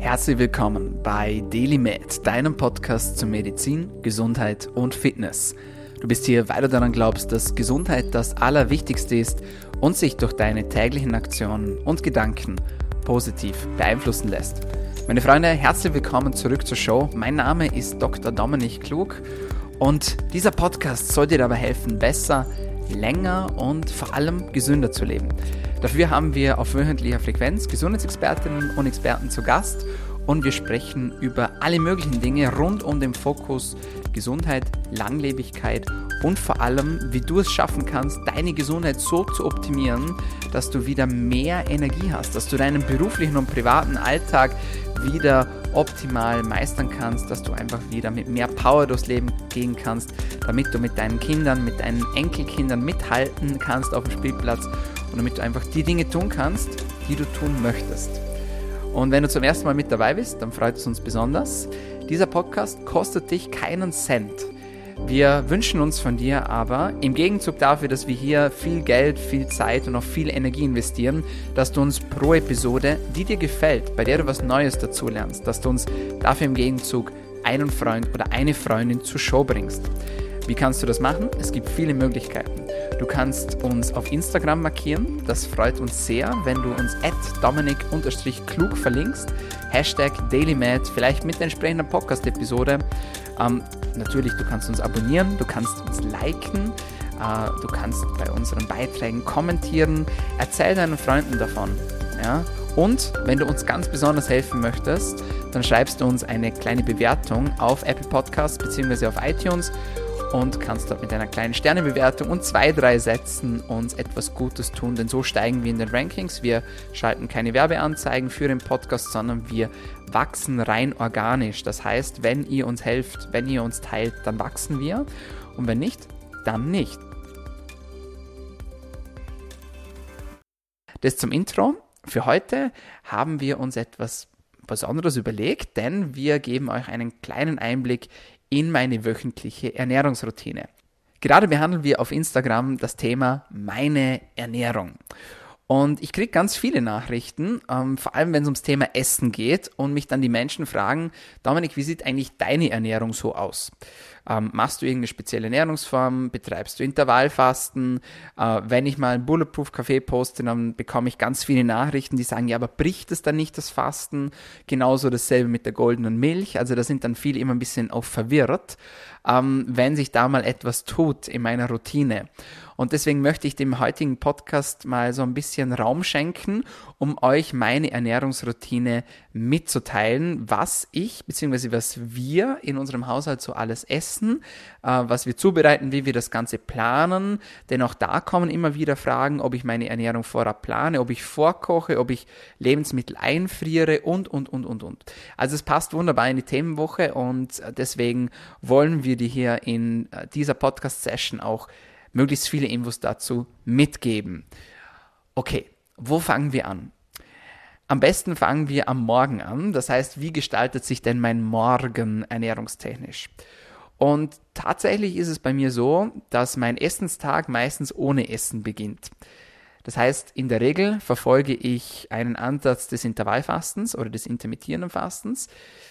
Herzlich willkommen bei DailyMed, deinem Podcast zu Medizin, Gesundheit und Fitness. Du bist hier, weil du daran glaubst, dass Gesundheit das Allerwichtigste ist und sich durch deine täglichen Aktionen und Gedanken positiv beeinflussen lässt. Meine Freunde, herzlich willkommen zurück zur Show. Mein Name ist Dr. Dominik Klug und dieser Podcast soll dir dabei helfen, besser, länger und vor allem gesünder zu leben. Dafür haben wir auf wöchentlicher Frequenz Gesundheitsexpertinnen und Experten zu Gast und wir sprechen über alle möglichen Dinge rund um den Fokus Gesundheit, Langlebigkeit und vor allem, wie du es schaffen kannst, deine Gesundheit so zu optimieren, dass du wieder mehr Energie hast, dass du deinen beruflichen und privaten Alltag wieder optimal meistern kannst, dass du einfach wieder mit mehr Power durchs Leben gehen kannst, damit du mit deinen Kindern, mit deinen Enkelkindern mithalten kannst auf dem Spielplatz und damit du einfach die Dinge tun kannst, die du tun möchtest. Und wenn du zum ersten Mal mit dabei bist, dann freut es uns besonders. Dieser Podcast kostet dich keinen Cent. Wir wünschen uns von dir aber im Gegenzug dafür, dass wir hier viel Geld, viel Zeit und auch viel Energie investieren, dass du uns pro Episode, die dir gefällt, bei der du was Neues dazulernst, dass du uns dafür im Gegenzug einen Freund oder eine Freundin zur Show bringst. Wie kannst du das machen? Es gibt viele Möglichkeiten. Du kannst uns auf Instagram markieren. Das freut uns sehr, wenn du uns at dominik-klug verlinkst. Hashtag DailyMad, vielleicht mit der entsprechenden Podcast-Episode. Ähm, natürlich, du kannst uns abonnieren, du kannst uns liken, äh, du kannst bei unseren Beiträgen kommentieren. Erzähl deinen Freunden davon. Ja? Und wenn du uns ganz besonders helfen möchtest, dann schreibst du uns eine kleine Bewertung auf Apple Podcasts bzw. auf iTunes und kannst dort mit einer kleinen Sternebewertung und zwei, drei Sätzen uns etwas Gutes tun, denn so steigen wir in den Rankings. Wir schalten keine Werbeanzeigen für den Podcast, sondern wir wachsen rein organisch. Das heißt, wenn ihr uns helft, wenn ihr uns teilt, dann wachsen wir und wenn nicht, dann nicht. Das zum Intro. Für heute haben wir uns etwas Besonderes überlegt, denn wir geben euch einen kleinen Einblick in meine wöchentliche Ernährungsroutine. Gerade behandeln wir auf Instagram das Thema meine Ernährung. Und ich kriege ganz viele Nachrichten, ähm, vor allem wenn es ums Thema Essen geht und mich dann die Menschen fragen, Dominik, wie sieht eigentlich deine Ernährung so aus? Ähm, machst du irgendeine spezielle Ernährungsform? Betreibst du Intervallfasten? Äh, wenn ich mal ein Bulletproof Café poste, dann bekomme ich ganz viele Nachrichten, die sagen, ja, aber bricht es dann nicht das Fasten? Genauso dasselbe mit der goldenen Milch. Also da sind dann viele immer ein bisschen auch verwirrt, ähm, wenn sich da mal etwas tut in meiner Routine. Und deswegen möchte ich dem heutigen Podcast mal so ein bisschen Raum schenken, um euch meine Ernährungsroutine mitzuteilen, was ich bzw. was wir in unserem Haushalt so alles essen, äh, was wir zubereiten, wie wir das Ganze planen. Denn auch da kommen immer wieder Fragen, ob ich meine Ernährung vorab plane, ob ich vorkoche, ob ich Lebensmittel einfriere und, und, und, und, und. Also es passt wunderbar in die Themenwoche und deswegen wollen wir dir hier in äh, dieser Podcast-Session auch möglichst viele Infos dazu mitgeben. Okay, wo fangen wir an? Am besten fangen wir am Morgen an. Das heißt, wie gestaltet sich denn mein Morgen ernährungstechnisch? Und tatsächlich ist es bei mir so, dass mein Essenstag meistens ohne Essen beginnt. Das heißt, in der Regel verfolge ich einen Ansatz des Intervallfastens oder des intermittierenden Fastens,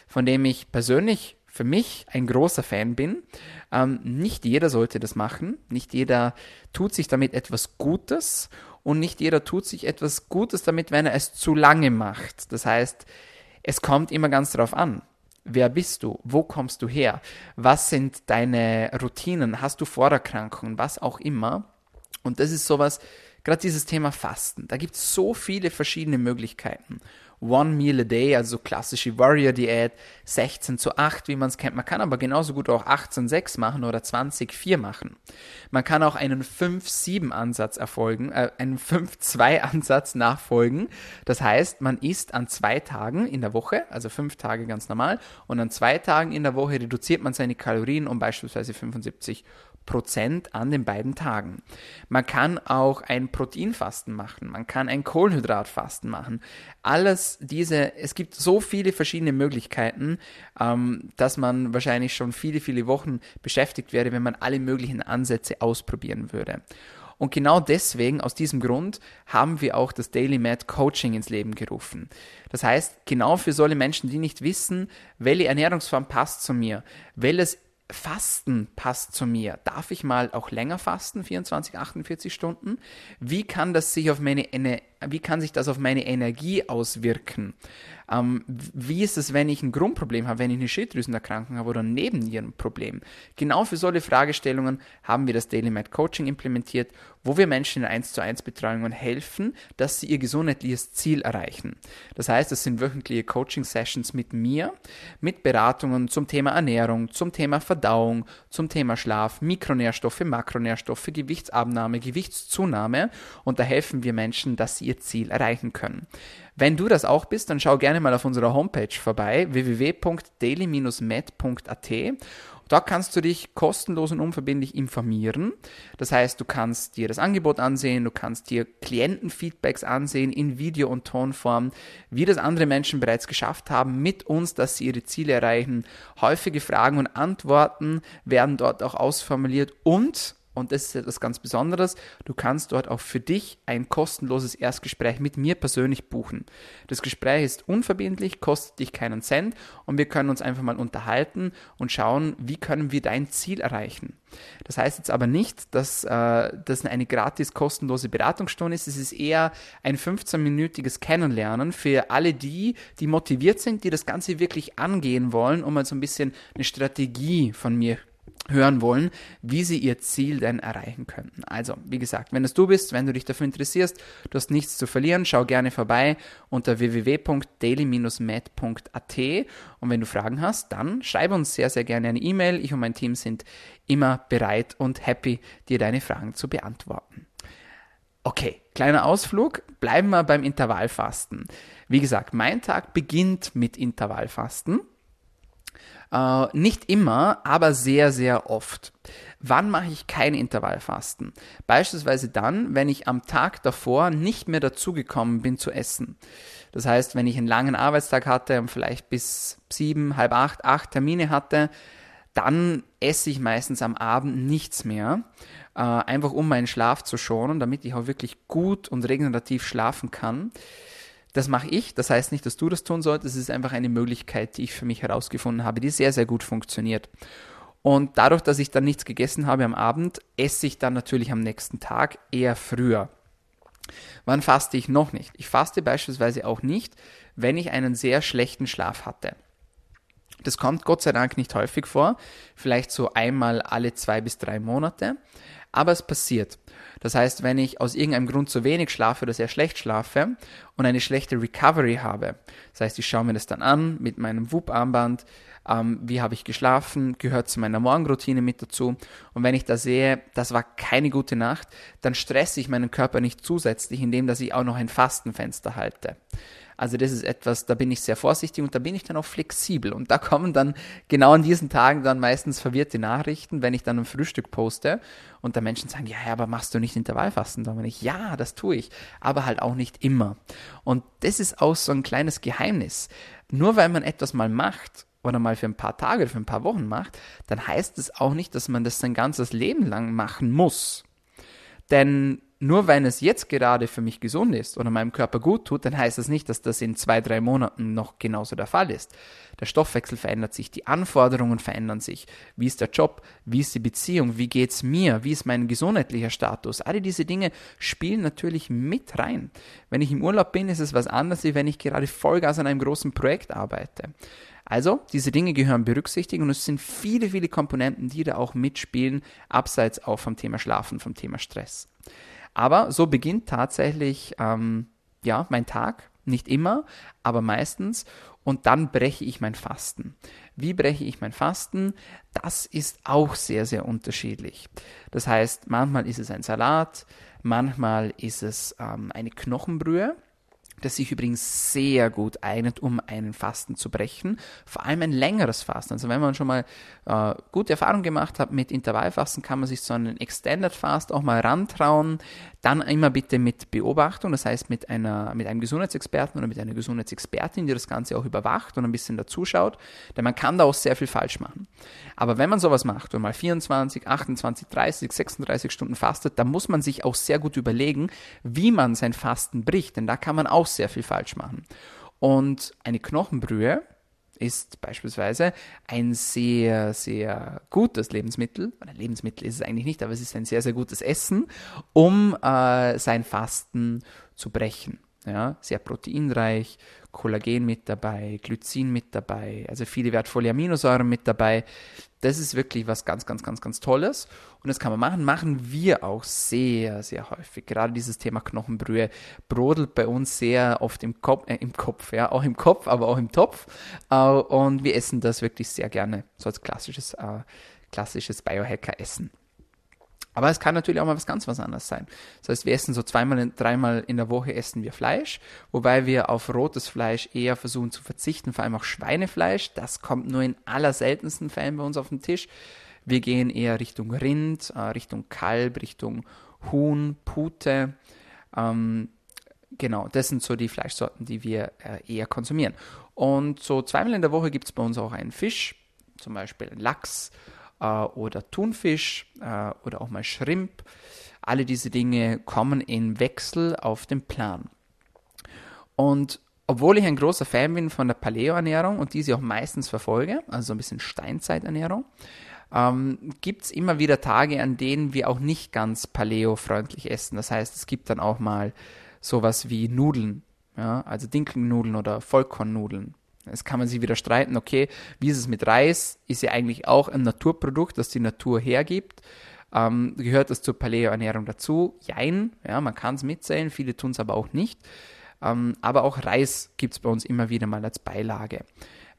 von dem ich persönlich für mich ein großer Fan bin. Ähm, nicht jeder sollte das machen. Nicht jeder tut sich damit etwas Gutes und nicht jeder tut sich etwas Gutes damit, wenn er es zu lange macht. Das heißt, es kommt immer ganz darauf an. Wer bist du? Wo kommst du her? Was sind deine Routinen? Hast du Vorerkrankungen? Was auch immer. Und das ist sowas, gerade dieses Thema Fasten. Da gibt es so viele verschiedene Möglichkeiten. One Meal a Day, also klassische Warrior Diät, 16 zu 8, wie man es kennt. Man kann aber genauso gut auch 18 6 machen oder 20 4 machen. Man kann auch einen 5-7 Ansatz erfolgen, äh, einen 5-2 Ansatz nachfolgen. Das heißt, man isst an zwei Tagen in der Woche, also fünf Tage ganz normal, und an zwei Tagen in der Woche reduziert man seine Kalorien um beispielsweise 75 Prozent an den beiden Tagen. Man kann auch ein Proteinfasten machen, man kann ein Kohlenhydratfasten machen. Alles diese, es gibt so viele verschiedene Möglichkeiten, ähm, dass man wahrscheinlich schon viele, viele Wochen beschäftigt wäre, wenn man alle möglichen Ansätze ausprobieren würde. Und genau deswegen, aus diesem Grund, haben wir auch das Daily Mad Coaching ins Leben gerufen. Das heißt, genau für solche Menschen, die nicht wissen, welche Ernährungsform passt zu mir, welches Fasten passt zu mir. Darf ich mal auch länger fasten, 24, 48 Stunden? Wie kann das sich auf meine, wie kann sich das auf meine Energie auswirken? Ähm, wie ist es, wenn ich ein Grundproblem habe, wenn ich eine Schilddrüsenerkrankung habe oder ein Nebennierenproblem? Genau für solche Fragestellungen haben wir das Daily Med Coaching implementiert, wo wir Menschen in 1 zu 1 Betreuungen helfen, dass sie ihr gesundheitliches Ziel erreichen. Das heißt, es sind wöchentliche Coaching-Sessions mit mir, mit Beratungen zum Thema Ernährung, zum Thema Verdauung, zum Thema Schlaf, Mikronährstoffe, Makronährstoffe, Gewichtsabnahme, Gewichtszunahme und da helfen wir Menschen, dass sie ihr Ziel erreichen können. Wenn du das auch bist, dann schau gerne mal auf unserer Homepage vorbei, www.daily-med.at. Da kannst du dich kostenlos und unverbindlich informieren. Das heißt, du kannst dir das Angebot ansehen, du kannst dir Klientenfeedbacks ansehen in Video- und Tonform, wie das andere Menschen bereits geschafft haben mit uns, dass sie ihre Ziele erreichen. Häufige Fragen und Antworten werden dort auch ausformuliert und und das ist etwas ganz Besonderes. Du kannst dort auch für dich ein kostenloses Erstgespräch mit mir persönlich buchen. Das Gespräch ist unverbindlich, kostet dich keinen Cent und wir können uns einfach mal unterhalten und schauen, wie können wir dein Ziel erreichen. Das heißt jetzt aber nicht, dass äh, das eine gratis kostenlose Beratungsstunde ist. Es ist eher ein 15-minütiges Kennenlernen für alle die, die motiviert sind, die das Ganze wirklich angehen wollen, um mal so ein bisschen eine Strategie von mir hören wollen, wie sie ihr Ziel denn erreichen könnten. Also, wie gesagt, wenn es du bist, wenn du dich dafür interessierst, du hast nichts zu verlieren, schau gerne vorbei unter www.daily-med.at und wenn du Fragen hast, dann schreib uns sehr, sehr gerne eine E-Mail. Ich und mein Team sind immer bereit und happy, dir deine Fragen zu beantworten. Okay, kleiner Ausflug, bleiben wir beim Intervallfasten. Wie gesagt, mein Tag beginnt mit Intervallfasten. Äh, nicht immer, aber sehr, sehr oft. Wann mache ich kein Intervallfasten? Beispielsweise dann, wenn ich am Tag davor nicht mehr dazugekommen bin zu essen. Das heißt, wenn ich einen langen Arbeitstag hatte und vielleicht bis sieben, halb acht, acht Termine hatte, dann esse ich meistens am Abend nichts mehr, äh, einfach um meinen Schlaf zu schonen, damit ich auch wirklich gut und regenerativ schlafen kann. Das mache ich. Das heißt nicht, dass du das tun solltest. Es ist einfach eine Möglichkeit, die ich für mich herausgefunden habe, die sehr, sehr gut funktioniert. Und dadurch, dass ich dann nichts gegessen habe am Abend, esse ich dann natürlich am nächsten Tag eher früher. Wann faste ich noch nicht? Ich faste beispielsweise auch nicht, wenn ich einen sehr schlechten Schlaf hatte. Das kommt Gott sei Dank nicht häufig vor, vielleicht so einmal alle zwei bis drei Monate, aber es passiert. Das heißt, wenn ich aus irgendeinem Grund zu wenig schlafe oder sehr schlecht schlafe und eine schlechte Recovery habe, das heißt, ich schaue mir das dann an mit meinem WUP-Armband, ähm, wie habe ich geschlafen, gehört zu meiner Morgenroutine mit dazu. Und wenn ich da sehe, das war keine gute Nacht, dann stresse ich meinen Körper nicht zusätzlich, indem dass ich auch noch ein Fastenfenster halte. Also das ist etwas, da bin ich sehr vorsichtig und da bin ich dann auch flexibel. Und da kommen dann genau an diesen Tagen dann meistens verwirrte Nachrichten, wenn ich dann ein Frühstück poste und da Menschen sagen, ja, aber machst du nicht Intervallfasten? Da bin ich, ja, das tue ich, aber halt auch nicht immer. Und das ist auch so ein kleines Geheimnis. Nur weil man etwas mal macht oder mal für ein paar Tage oder für ein paar Wochen macht, dann heißt es auch nicht, dass man das sein ganzes Leben lang machen muss. Denn nur wenn es jetzt gerade für mich gesund ist oder meinem Körper gut tut, dann heißt das nicht, dass das in zwei, drei Monaten noch genauso der Fall ist. Der Stoffwechsel verändert sich, die Anforderungen verändern sich. Wie ist der Job? Wie ist die Beziehung? Wie geht's mir? Wie ist mein gesundheitlicher Status? Alle diese Dinge spielen natürlich mit rein. Wenn ich im Urlaub bin, ist es was anderes, als wenn ich gerade Vollgas an einem großen Projekt arbeite. Also, diese Dinge gehören berücksichtigt und es sind viele, viele Komponenten, die da auch mitspielen, abseits auch vom Thema Schlafen, vom Thema Stress. Aber so beginnt tatsächlich ähm, ja, mein Tag. Nicht immer, aber meistens. Und dann breche ich mein Fasten. Wie breche ich mein Fasten? Das ist auch sehr, sehr unterschiedlich. Das heißt, manchmal ist es ein Salat, manchmal ist es ähm, eine Knochenbrühe das sich übrigens sehr gut eignet, um einen Fasten zu brechen. Vor allem ein längeres Fasten. Also wenn man schon mal äh, gute Erfahrungen gemacht hat mit Intervallfasten, kann man sich so einen Extended Fast auch mal rantrauen. Dann immer bitte mit Beobachtung, das heißt mit, einer, mit einem Gesundheitsexperten oder mit einer Gesundheitsexpertin, die das Ganze auch überwacht und ein bisschen dazuschaut, denn man kann da auch sehr viel falsch machen. Aber wenn man sowas macht und mal 24, 28, 30, 36 Stunden fastet, dann muss man sich auch sehr gut überlegen, wie man sein Fasten bricht, denn da kann man auch sehr viel falsch machen. Und eine Knochenbrühe, ist beispielsweise ein sehr, sehr gutes Lebensmittel, oder Lebensmittel ist es eigentlich nicht, aber es ist ein sehr, sehr gutes Essen, um äh, sein Fasten zu brechen. Ja, sehr proteinreich, Kollagen mit dabei, Glycin mit dabei, also viele wertvolle Aminosäuren mit dabei. Das ist wirklich was ganz, ganz, ganz, ganz Tolles. Und das kann man machen. Machen wir auch sehr, sehr häufig. Gerade dieses Thema Knochenbrühe brodelt bei uns sehr oft im Kopf, äh, im Kopf, ja, auch im Kopf, aber auch im Topf. Äh, und wir essen das wirklich sehr gerne, so als klassisches, äh, klassisches Biohacker-Essen. Aber es kann natürlich auch mal was ganz was anderes sein. Das heißt, wir essen so zweimal, dreimal in der Woche essen wir Fleisch, wobei wir auf rotes Fleisch eher versuchen zu verzichten, vor allem auch Schweinefleisch. Das kommt nur in allerseltensten Fällen bei uns auf den Tisch. Wir gehen eher Richtung Rind, äh, Richtung Kalb, Richtung Huhn, Pute. Ähm, genau, das sind so die Fleischsorten, die wir äh, eher konsumieren. Und so zweimal in der Woche gibt es bei uns auch einen Fisch, zum Beispiel Lachs äh, oder Thunfisch äh, oder auch mal Shrimp. Alle diese Dinge kommen in Wechsel auf den Plan. Und obwohl ich ein großer Fan bin von der Paleo-Ernährung und diese auch meistens verfolge, also so ein bisschen Steinzeiternährung, ähm, gibt es immer wieder Tage, an denen wir auch nicht ganz Paleo-freundlich essen. Das heißt, es gibt dann auch mal sowas wie Nudeln, ja, also Dinkelnudeln oder Vollkornnudeln Jetzt kann man sich wieder streiten, okay, wie ist es mit Reis? Ist ja eigentlich auch ein Naturprodukt, das die Natur hergibt. Ähm, gehört das zur Paleo-Ernährung dazu? Jein, ja, man kann es mitzählen, viele tun es aber auch nicht. Ähm, aber auch Reis gibt es bei uns immer wieder mal als Beilage.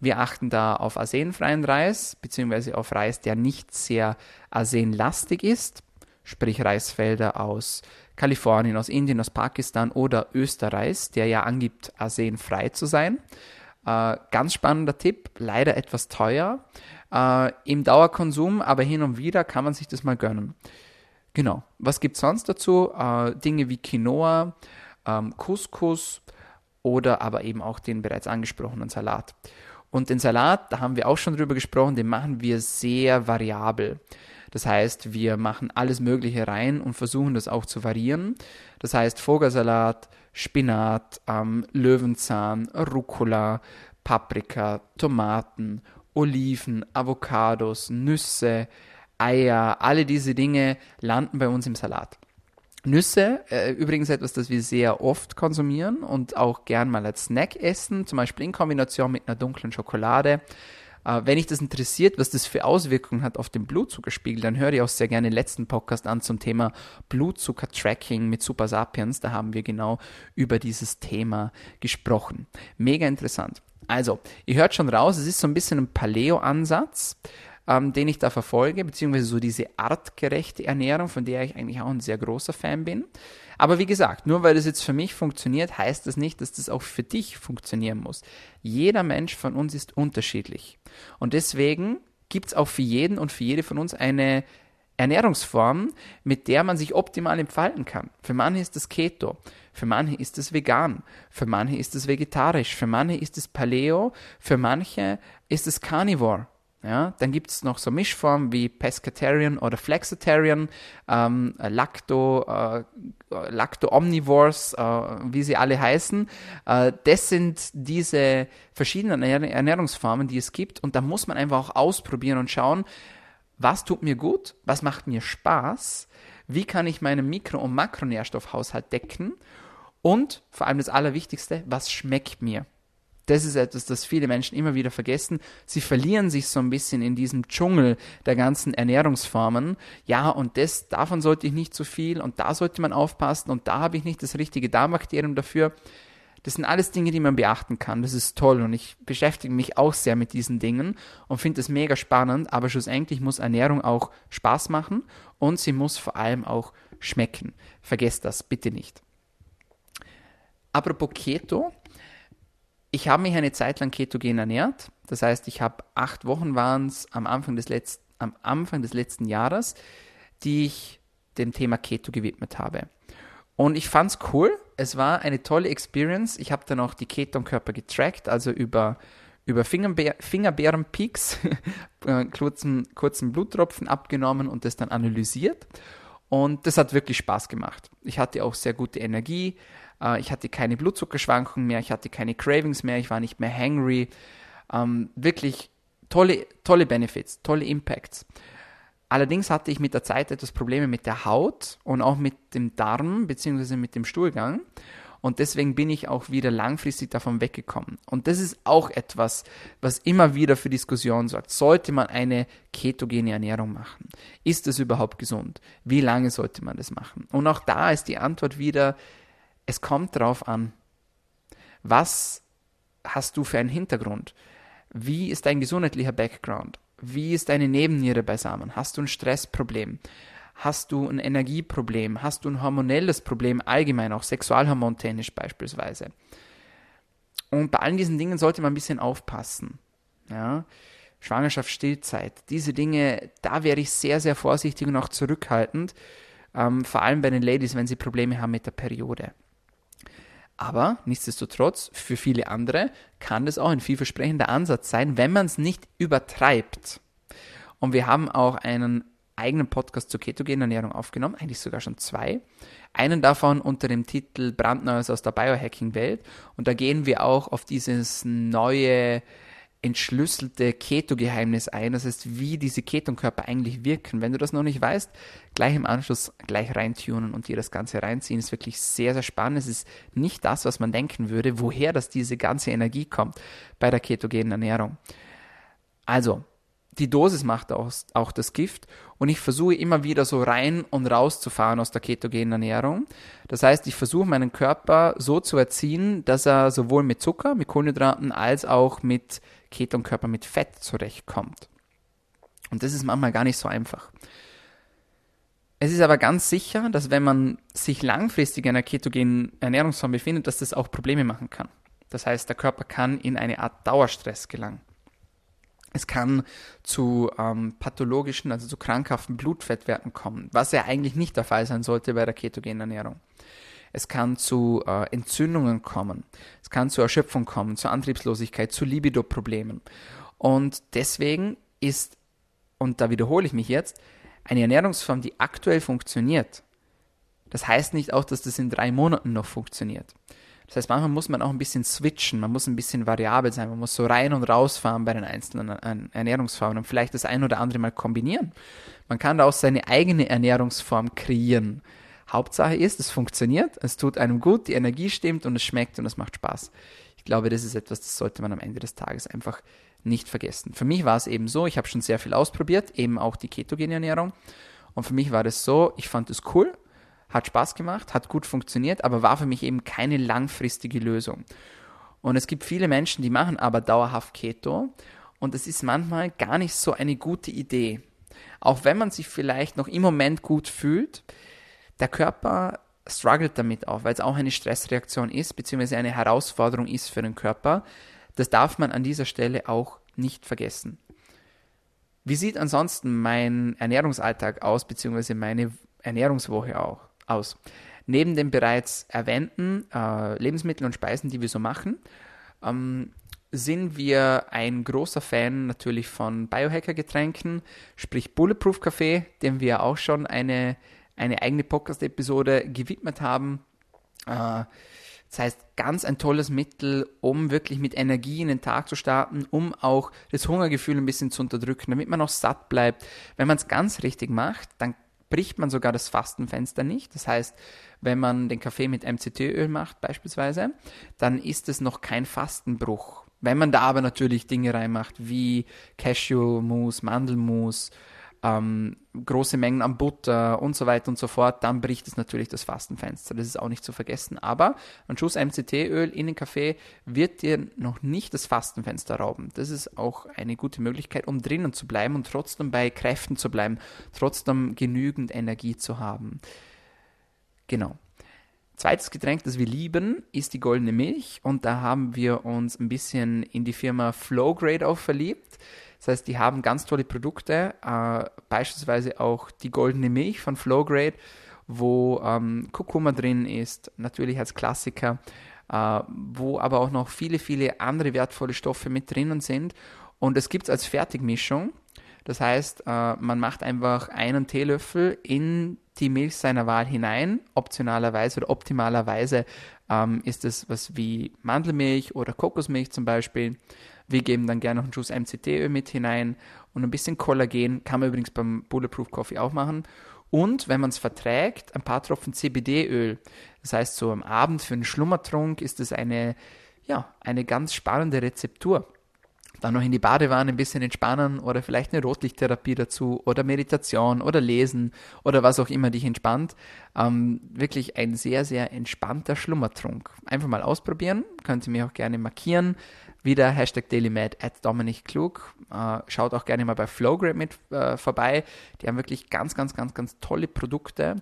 Wir achten da auf arsenfreien Reis, beziehungsweise auf Reis, der nicht sehr arsenlastig ist, sprich Reisfelder aus Kalifornien, aus Indien, aus Pakistan oder Österreich, der ja angibt, arsenfrei zu sein. Äh, ganz spannender Tipp, leider etwas teuer äh, im Dauerkonsum, aber hin und wieder kann man sich das mal gönnen. Genau. Was gibt es sonst dazu? Äh, Dinge wie Quinoa, ähm, Couscous oder aber eben auch den bereits angesprochenen Salat. Und den Salat, da haben wir auch schon drüber gesprochen, den machen wir sehr variabel. Das heißt, wir machen alles Mögliche rein und versuchen das auch zu variieren. Das heißt, Vogelsalat, Spinat, ähm, Löwenzahn, Rucola, Paprika, Tomaten, Oliven, Avocados, Nüsse, Eier, alle diese Dinge landen bei uns im Salat. Nüsse, äh, übrigens etwas, das wir sehr oft konsumieren und auch gern mal als Snack essen, zum Beispiel in Kombination mit einer dunklen Schokolade. Äh, wenn dich das interessiert, was das für Auswirkungen hat auf den Blutzuckerspiegel, dann höre ich auch sehr gerne den letzten Podcast an zum Thema Blutzucker-Tracking mit Super Sapiens. Da haben wir genau über dieses Thema gesprochen. Mega interessant. Also, ihr hört schon raus, es ist so ein bisschen ein Paleo-Ansatz ähm, den ich da verfolge, beziehungsweise so diese artgerechte Ernährung, von der ich eigentlich auch ein sehr großer Fan bin. Aber wie gesagt, nur weil das jetzt für mich funktioniert, heißt das nicht, dass das auch für dich funktionieren muss. Jeder Mensch von uns ist unterschiedlich. Und deswegen gibt es auch für jeden und für jede von uns eine Ernährungsform, mit der man sich optimal entfalten kann. Für manche ist es Keto, für manche ist es vegan, für manche ist es vegetarisch, für manche ist es Paleo, für manche ist es Carnivore. Ja, dann gibt es noch so Mischformen wie Pescatarian oder Flexitarian, ähm, Lacto, äh, Lacto-Omnivores, äh, wie sie alle heißen. Äh, das sind diese verschiedenen Ernährungsformen, die es gibt. Und da muss man einfach auch ausprobieren und schauen, was tut mir gut, was macht mir Spaß, wie kann ich meinen Mikro- und Makronährstoffhaushalt decken und vor allem das Allerwichtigste, was schmeckt mir. Das ist etwas, das viele Menschen immer wieder vergessen. Sie verlieren sich so ein bisschen in diesem Dschungel der ganzen Ernährungsformen. Ja, und das, davon sollte ich nicht zu viel und da sollte man aufpassen und da habe ich nicht das richtige Darmbakterium dafür. Das sind alles Dinge, die man beachten kann. Das ist toll und ich beschäftige mich auch sehr mit diesen Dingen und finde es mega spannend. Aber schlussendlich muss Ernährung auch Spaß machen und sie muss vor allem auch schmecken. Vergesst das bitte nicht. Apropos Keto, ich habe mich eine Zeit lang ketogen ernährt. Das heißt, ich habe acht Wochen waren es am Anfang des letzten, am Anfang des letzten Jahres, die ich dem Thema Keto gewidmet habe. Und ich fand's cool. Es war eine tolle Experience. Ich habe dann auch die Ketonkörper getrackt, also über, über Fingerbeer, Fingerbeerenpeaks, äh, kurzen, kurzen Bluttropfen abgenommen und das dann analysiert. Und das hat wirklich Spaß gemacht. Ich hatte auch sehr gute Energie. Äh, ich hatte keine Blutzuckerschwankungen mehr. Ich hatte keine Cravings mehr. Ich war nicht mehr hangry. Ähm, wirklich tolle, tolle Benefits, tolle Impacts. Allerdings hatte ich mit der Zeit etwas Probleme mit der Haut und auch mit dem Darm bzw. mit dem Stuhlgang. Und deswegen bin ich auch wieder langfristig davon weggekommen. Und das ist auch etwas, was immer wieder für Diskussionen sorgt. Sollte man eine ketogene Ernährung machen? Ist das überhaupt gesund? Wie lange sollte man das machen? Und auch da ist die Antwort wieder, es kommt drauf an. Was hast du für einen Hintergrund? Wie ist dein gesundheitlicher Background? Wie ist deine Nebenniere beisammen? Hast du ein Stressproblem? Hast du ein Energieproblem? Hast du ein hormonelles Problem allgemein, auch sexualhormontechnisch beispielsweise? Und bei allen diesen Dingen sollte man ein bisschen aufpassen. Ja? Schwangerschaft, Stillzeit, diese Dinge, da wäre ich sehr, sehr vorsichtig und auch zurückhaltend, ähm, vor allem bei den Ladies, wenn sie Probleme haben mit der Periode. Aber nichtsdestotrotz, für viele andere kann das auch ein vielversprechender Ansatz sein, wenn man es nicht übertreibt. Und wir haben auch einen eigenen Podcast zur ketogenen Ernährung aufgenommen, eigentlich sogar schon zwei. Einen davon unter dem Titel Brandneues aus der Biohacking-Welt. Und da gehen wir auch auf dieses neue entschlüsselte Keto-Geheimnis ein. Das heißt, wie diese Ketonkörper eigentlich wirken. Wenn du das noch nicht weißt, gleich im Anschluss gleich reintunen und dir das Ganze reinziehen. Ist wirklich sehr, sehr spannend. Es ist nicht das, was man denken würde, woher das diese ganze Energie kommt bei der ketogenen Ernährung. Also, die Dosis macht auch, auch das Gift und ich versuche immer wieder so rein und raus zu fahren aus der ketogenen Ernährung. Das heißt, ich versuche meinen Körper so zu erziehen, dass er sowohl mit Zucker, mit Kohlenhydraten als auch mit Ketonkörper, mit Fett zurechtkommt. Und das ist manchmal gar nicht so einfach. Es ist aber ganz sicher, dass wenn man sich langfristig in einer ketogenen Ernährungsform befindet, dass das auch Probleme machen kann. Das heißt, der Körper kann in eine Art Dauerstress gelangen. Es kann zu ähm, pathologischen, also zu krankhaften Blutfettwerten kommen, was ja eigentlich nicht der Fall sein sollte bei der ketogenen Ernährung. Es kann zu äh, Entzündungen kommen, es kann zu Erschöpfung kommen, zu Antriebslosigkeit, zu Libido-Problemen. Und deswegen ist, und da wiederhole ich mich jetzt, eine Ernährungsform, die aktuell funktioniert, das heißt nicht auch, dass das in drei Monaten noch funktioniert. Das heißt, manchmal muss man auch ein bisschen switchen, man muss ein bisschen variabel sein, man muss so rein und rausfahren bei den einzelnen Ernährungsformen und vielleicht das ein oder andere mal kombinieren. Man kann da auch seine eigene Ernährungsform kreieren. Hauptsache ist, es funktioniert, es tut einem gut, die Energie stimmt und es schmeckt und es macht Spaß. Ich glaube, das ist etwas, das sollte man am Ende des Tages einfach nicht vergessen. Für mich war es eben so, ich habe schon sehr viel ausprobiert, eben auch die ketogene Ernährung. Und für mich war das so, ich fand es cool, hat Spaß gemacht, hat gut funktioniert, aber war für mich eben keine langfristige Lösung. Und es gibt viele Menschen, die machen aber dauerhaft Keto und es ist manchmal gar nicht so eine gute Idee. Auch wenn man sich vielleicht noch im Moment gut fühlt, der Körper struggelt damit auch, weil es auch eine Stressreaktion ist, beziehungsweise eine Herausforderung ist für den Körper. Das darf man an dieser Stelle auch nicht vergessen. Wie sieht ansonsten mein Ernährungsalltag aus, beziehungsweise meine Ernährungswoche auch? aus. Neben den bereits erwähnten äh, Lebensmitteln und Speisen, die wir so machen, ähm, sind wir ein großer Fan natürlich von Biohacker-Getränken, sprich Bulletproof Kaffee, dem wir auch schon eine, eine eigene Podcast-Episode gewidmet haben. Äh, das heißt, ganz ein tolles Mittel, um wirklich mit Energie in den Tag zu starten, um auch das Hungergefühl ein bisschen zu unterdrücken, damit man auch satt bleibt. Wenn man es ganz richtig macht, dann bricht man sogar das Fastenfenster nicht. Das heißt, wenn man den Kaffee mit MCT-Öl macht beispielsweise, dann ist es noch kein Fastenbruch. Wenn man da aber natürlich Dinge reinmacht wie Cashew-Mousse, Mandelmus, ähm, große Mengen an Butter und so weiter und so fort, dann bricht es natürlich das Fastenfenster. Das ist auch nicht zu vergessen. Aber ein Schuss MCT-Öl in den Kaffee wird dir noch nicht das Fastenfenster rauben. Das ist auch eine gute Möglichkeit, um drinnen zu bleiben und trotzdem bei Kräften zu bleiben, trotzdem genügend Energie zu haben. Genau. Zweites Getränk, das wir lieben, ist die goldene Milch und da haben wir uns ein bisschen in die Firma Flowgrade auch verliebt. Das heißt, die haben ganz tolle Produkte, äh, beispielsweise auch die goldene Milch von Flowgrade. wo ähm, Kurkuma drin ist, natürlich als Klassiker, äh, wo aber auch noch viele, viele andere wertvolle Stoffe mit drinnen sind. Und es gibt es als Fertigmischung. Das heißt, äh, man macht einfach einen Teelöffel in die Milch seiner Wahl hinein. Optionalerweise oder optimalerweise ähm, ist es was wie Mandelmilch oder Kokosmilch zum Beispiel. Wir geben dann gerne noch einen Schuss MCT-Öl mit hinein und ein bisschen Kollagen. Kann man übrigens beim Bulletproof Coffee auch machen. Und wenn man es verträgt, ein paar Tropfen CBD-Öl. Das heißt, so am Abend für einen Schlummertrunk ist es eine, ja, eine ganz spannende Rezeptur dann noch in die Badewanne ein bisschen entspannen oder vielleicht eine Rotlichttherapie dazu oder Meditation oder Lesen oder was auch immer dich entspannt. Ähm, wirklich ein sehr, sehr entspannter Schlummertrunk. Einfach mal ausprobieren, könnt ihr mir auch gerne markieren. Wieder Hashtag DailyMed at Dominik Klug. Äh, schaut auch gerne mal bei Flowgram mit äh, vorbei. Die haben wirklich ganz, ganz, ganz, ganz tolle Produkte.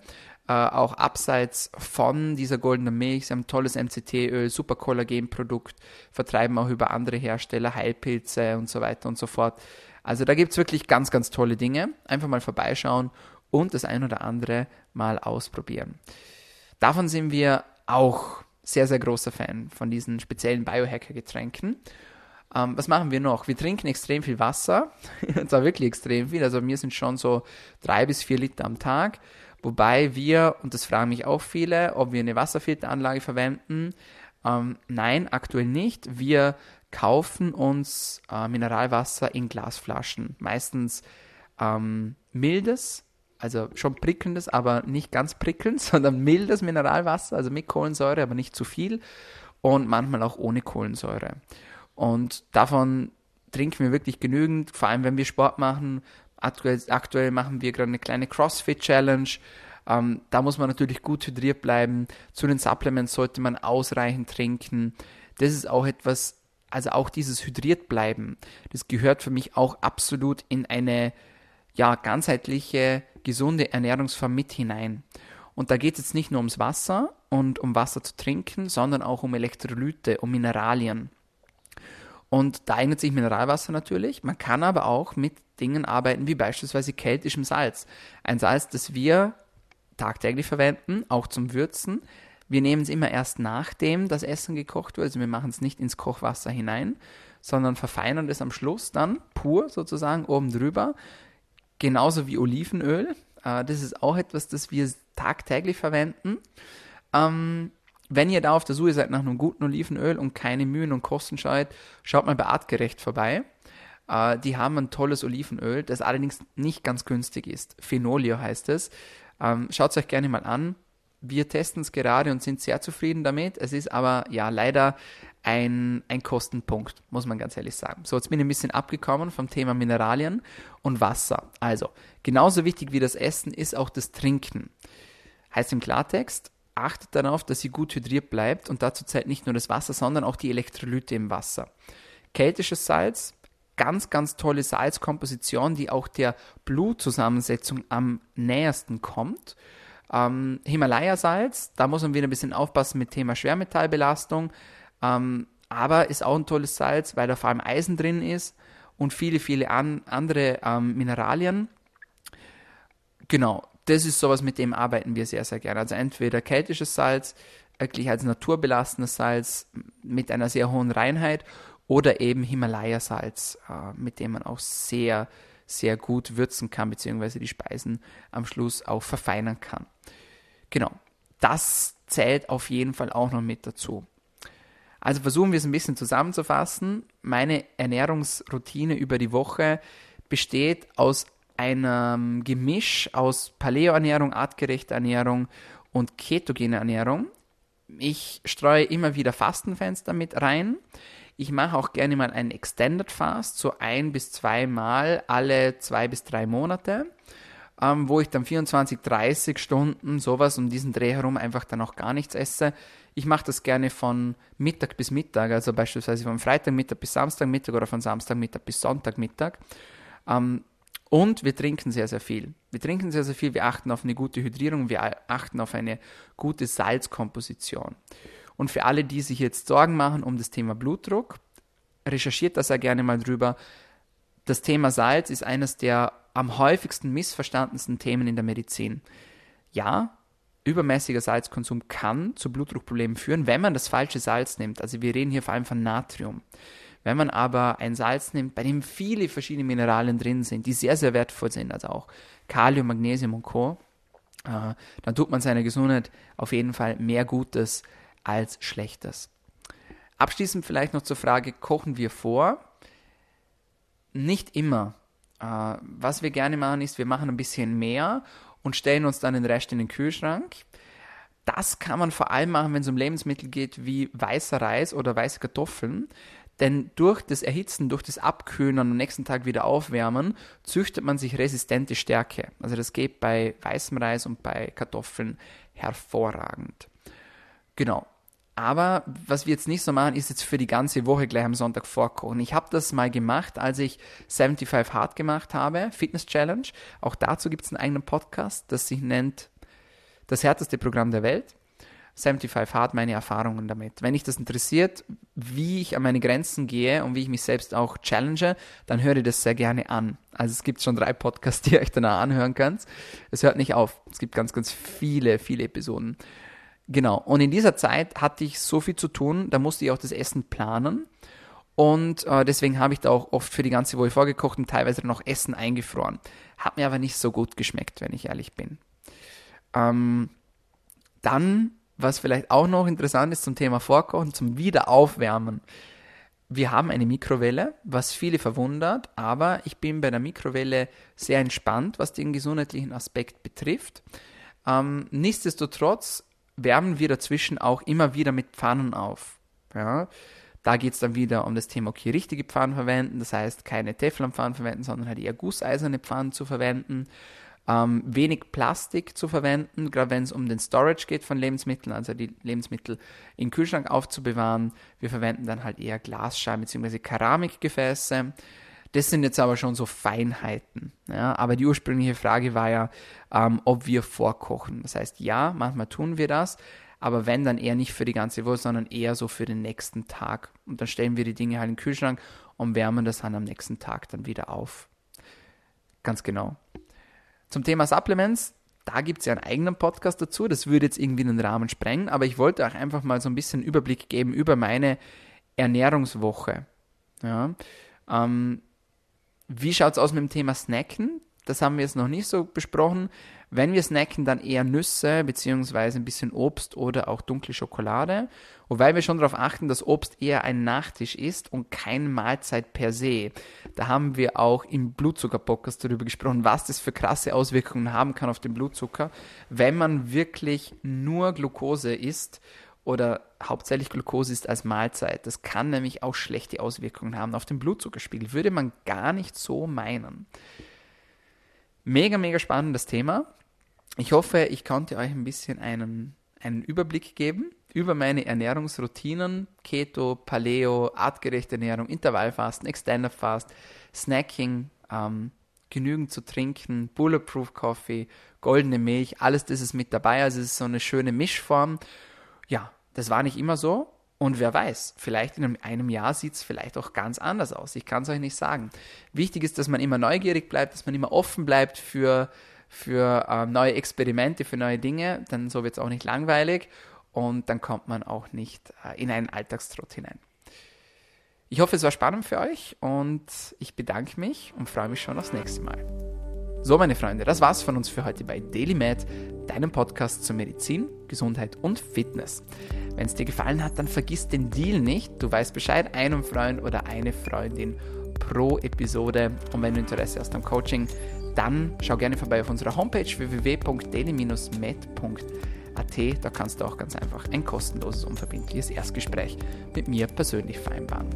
Äh, auch abseits von dieser goldenen Milch. Sie haben tolles MCT-Öl, super Kollagenprodukt, vertreiben auch über andere Hersteller, Heilpilze und so weiter und so fort. Also da gibt es wirklich ganz, ganz tolle Dinge. Einfach mal vorbeischauen und das ein oder andere mal ausprobieren. Davon sind wir auch sehr, sehr großer Fan von diesen speziellen Biohacker-Getränken. Ähm, was machen wir noch? Wir trinken extrem viel Wasser, und zwar wirklich extrem viel. Also mir sind schon so drei bis vier Liter am Tag. Wobei wir, und das fragen mich auch viele, ob wir eine Wasserfilteranlage verwenden. Ähm, nein, aktuell nicht. Wir kaufen uns äh, Mineralwasser in Glasflaschen. Meistens ähm, mildes, also schon prickelndes, aber nicht ganz prickelnd, sondern mildes Mineralwasser, also mit Kohlensäure, aber nicht zu viel. Und manchmal auch ohne Kohlensäure. Und davon trinken wir wirklich genügend, vor allem wenn wir Sport machen, Aktuell, aktuell machen wir gerade eine kleine CrossFit-Challenge. Ähm, da muss man natürlich gut hydriert bleiben. Zu den Supplements sollte man ausreichend trinken. Das ist auch etwas, also auch dieses hydriert bleiben, das gehört für mich auch absolut in eine ja, ganzheitliche, gesunde Ernährungsform mit hinein. Und da geht es jetzt nicht nur ums Wasser und um Wasser zu trinken, sondern auch um Elektrolyte, um Mineralien. Und da eignet sich Mineralwasser natürlich. Man kann aber auch mit Dingen arbeiten, wie beispielsweise keltischem Salz. Ein Salz, das wir tagtäglich verwenden, auch zum Würzen. Wir nehmen es immer erst nachdem das Essen gekocht wird. Also wir machen es nicht ins Kochwasser hinein, sondern verfeinern es am Schluss dann pur sozusagen oben drüber. Genauso wie Olivenöl. Äh, das ist auch etwas, das wir tagtäglich verwenden. Ähm, wenn ihr da auf der Suche seid nach einem guten Olivenöl und keine Mühen und Kosten scheut, schaut mal bei Artgerecht vorbei. Äh, die haben ein tolles Olivenöl, das allerdings nicht ganz günstig ist. Phenolio heißt es. Ähm, Schaut es euch gerne mal an. Wir testen es gerade und sind sehr zufrieden damit. Es ist aber ja leider ein, ein Kostenpunkt, muss man ganz ehrlich sagen. So, jetzt bin ich ein bisschen abgekommen vom Thema Mineralien und Wasser. Also, genauso wichtig wie das Essen ist auch das Trinken. Heißt im Klartext, achtet darauf, dass sie gut hydriert bleibt und dazu zählt nicht nur das Wasser, sondern auch die Elektrolyte im Wasser. Keltisches Salz, ganz, ganz tolle Salzkomposition, die auch der Blutzusammensetzung am nähersten kommt. Ähm, Himalaya-Salz, da muss man wieder ein bisschen aufpassen mit Thema Schwermetallbelastung, ähm, aber ist auch ein tolles Salz, weil da vor allem Eisen drin ist und viele, viele an, andere ähm, Mineralien. Genau, das ist sowas, mit dem arbeiten wir sehr, sehr gerne. Also entweder keltisches Salz, wirklich als naturbelastendes Salz mit einer sehr hohen Reinheit oder eben Himalaya-Salz, äh, mit dem man auch sehr, sehr gut würzen kann, beziehungsweise die Speisen am Schluss auch verfeinern kann. Genau, das zählt auf jeden Fall auch noch mit dazu. Also versuchen wir es ein bisschen zusammenzufassen. Meine Ernährungsroutine über die Woche besteht aus einem Gemisch aus Paleo-Ernährung, artgerechter Ernährung und ketogene Ernährung. Ich streue immer wieder Fastenfenster mit rein. Ich mache auch gerne mal einen Extended Fast, so ein bis zwei Mal alle zwei bis drei Monate, ähm, wo ich dann 24, 30 Stunden sowas um diesen Dreh herum einfach dann auch gar nichts esse. Ich mache das gerne von Mittag bis Mittag, also beispielsweise von Freitagmittag bis Samstagmittag oder von Samstagmittag bis Sonntagmittag. Ähm, und wir trinken sehr, sehr viel. Wir trinken sehr, sehr viel. Wir achten auf eine gute Hydrierung. Wir achten auf eine gute Salzkomposition. Und für alle, die sich jetzt Sorgen machen um das Thema Blutdruck, recherchiert das ja gerne mal drüber. Das Thema Salz ist eines der am häufigsten missverstandensten Themen in der Medizin. Ja, übermäßiger Salzkonsum kann zu Blutdruckproblemen führen, wenn man das falsche Salz nimmt. Also wir reden hier vor allem von Natrium. Wenn man aber ein Salz nimmt, bei dem viele verschiedene Mineralien drin sind, die sehr, sehr wertvoll sind, also auch Kalium, Magnesium und Co., äh, dann tut man seiner Gesundheit auf jeden Fall mehr Gutes als Schlechtes. Abschließend vielleicht noch zur Frage, kochen wir vor? Nicht immer. Äh, was wir gerne machen, ist, wir machen ein bisschen mehr und stellen uns dann den Rest in den Kühlschrank. Das kann man vor allem machen, wenn es um Lebensmittel geht wie weißer Reis oder weiße Kartoffeln. Denn durch das Erhitzen, durch das Abkühlen und am nächsten Tag wieder aufwärmen, züchtet man sich resistente Stärke. Also das geht bei weißem Reis und bei Kartoffeln hervorragend. Genau. Aber was wir jetzt nicht so machen, ist jetzt für die ganze Woche gleich am Sonntag vorkochen. Ich habe das mal gemacht, als ich 75 Hard gemacht habe, Fitness Challenge. Auch dazu gibt es einen eigenen Podcast, das sich nennt Das härteste Programm der Welt. 75 Hard, meine Erfahrungen damit. Wenn dich das interessiert, wie ich an meine Grenzen gehe und wie ich mich selbst auch challenge, dann höre das sehr gerne an. Also es gibt schon drei Podcasts, die ihr euch danach anhören könnt. Es hört nicht auf. Es gibt ganz, ganz viele, viele Episoden. Genau. Und in dieser Zeit hatte ich so viel zu tun, da musste ich auch das Essen planen. Und äh, deswegen habe ich da auch oft für die ganze Woche vorgekocht und teilweise noch Essen eingefroren. Hat mir aber nicht so gut geschmeckt, wenn ich ehrlich bin. Ähm, dann was vielleicht auch noch interessant ist zum Thema Vorkochen, zum Wiederaufwärmen. Wir haben eine Mikrowelle, was viele verwundert, aber ich bin bei der Mikrowelle sehr entspannt, was den gesundheitlichen Aspekt betrifft. Ähm, nichtsdestotrotz wärmen wir dazwischen auch immer wieder mit Pfannen auf. Ja, da geht es dann wieder um das Thema, okay, richtige Pfannen verwenden, das heißt keine Teflonpfannen verwenden, sondern halt eher gusseiserne Pfannen zu verwenden ähm, wenig Plastik zu verwenden, gerade wenn es um den Storage geht von Lebensmitteln, also die Lebensmittel im Kühlschrank aufzubewahren. Wir verwenden dann halt eher Glasscheiben bzw. Keramikgefäße. Das sind jetzt aber schon so Feinheiten. Ja? Aber die ursprüngliche Frage war ja, ähm, ob wir vorkochen. Das heißt, ja, manchmal tun wir das, aber wenn, dann eher nicht für die ganze Woche, sondern eher so für den nächsten Tag. Und dann stellen wir die Dinge halt in den Kühlschrank und wärmen das dann am nächsten Tag dann wieder auf. Ganz genau. Zum Thema Supplements, da gibt es ja einen eigenen Podcast dazu. Das würde jetzt irgendwie den Rahmen sprengen, aber ich wollte euch einfach mal so ein bisschen Überblick geben über meine Ernährungswoche. Ja. Ähm, wie schaut es aus mit dem Thema Snacken? Das haben wir jetzt noch nicht so besprochen. Wenn wir snacken, dann eher Nüsse beziehungsweise ein bisschen Obst oder auch dunkle Schokolade. Wobei wir schon darauf achten, dass Obst eher ein Nachtisch ist und keine Mahlzeit per se. Da haben wir auch im Blutzucker-Podcast darüber gesprochen, was das für krasse Auswirkungen haben kann auf den Blutzucker, wenn man wirklich nur Glucose isst oder hauptsächlich Glucose ist als Mahlzeit. Das kann nämlich auch schlechte Auswirkungen haben auf den Blutzuckerspiegel. Würde man gar nicht so meinen. Mega, mega spannendes Thema. Ich hoffe, ich konnte euch ein bisschen einen, einen Überblick geben über meine Ernährungsroutinen, Keto, Paleo, artgerechte Ernährung, Intervallfasten, Extended Fast, Snacking, ähm, genügend zu trinken, Bulletproof Coffee, goldene Milch, alles das ist mit dabei. Also es ist so eine schöne Mischform. Ja, das war nicht immer so. Und wer weiß, vielleicht in einem Jahr sieht es vielleicht auch ganz anders aus. Ich kann es euch nicht sagen. Wichtig ist, dass man immer neugierig bleibt, dass man immer offen bleibt für, für äh, neue Experimente, für neue Dinge. Dann so wird es auch nicht langweilig und dann kommt man auch nicht äh, in einen Alltagstrott hinein. Ich hoffe, es war spannend für euch und ich bedanke mich und freue mich schon aufs nächste Mal. So, meine Freunde, das war's von uns für heute bei DailyMed, deinem Podcast zur Medizin, Gesundheit und Fitness. Wenn es dir gefallen hat, dann vergiss den Deal nicht. Du weißt Bescheid, einen Freund oder eine Freundin pro Episode. Und wenn du Interesse hast am Coaching, dann schau gerne vorbei auf unserer Homepage www.daily-med.at. Da kannst du auch ganz einfach ein kostenloses, unverbindliches Erstgespräch mit mir persönlich vereinbaren.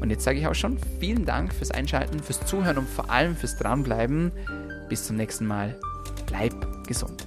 Und jetzt sage ich auch schon vielen Dank fürs Einschalten, fürs Zuhören und vor allem fürs Dranbleiben. Bis zum nächsten Mal. Bleib gesund.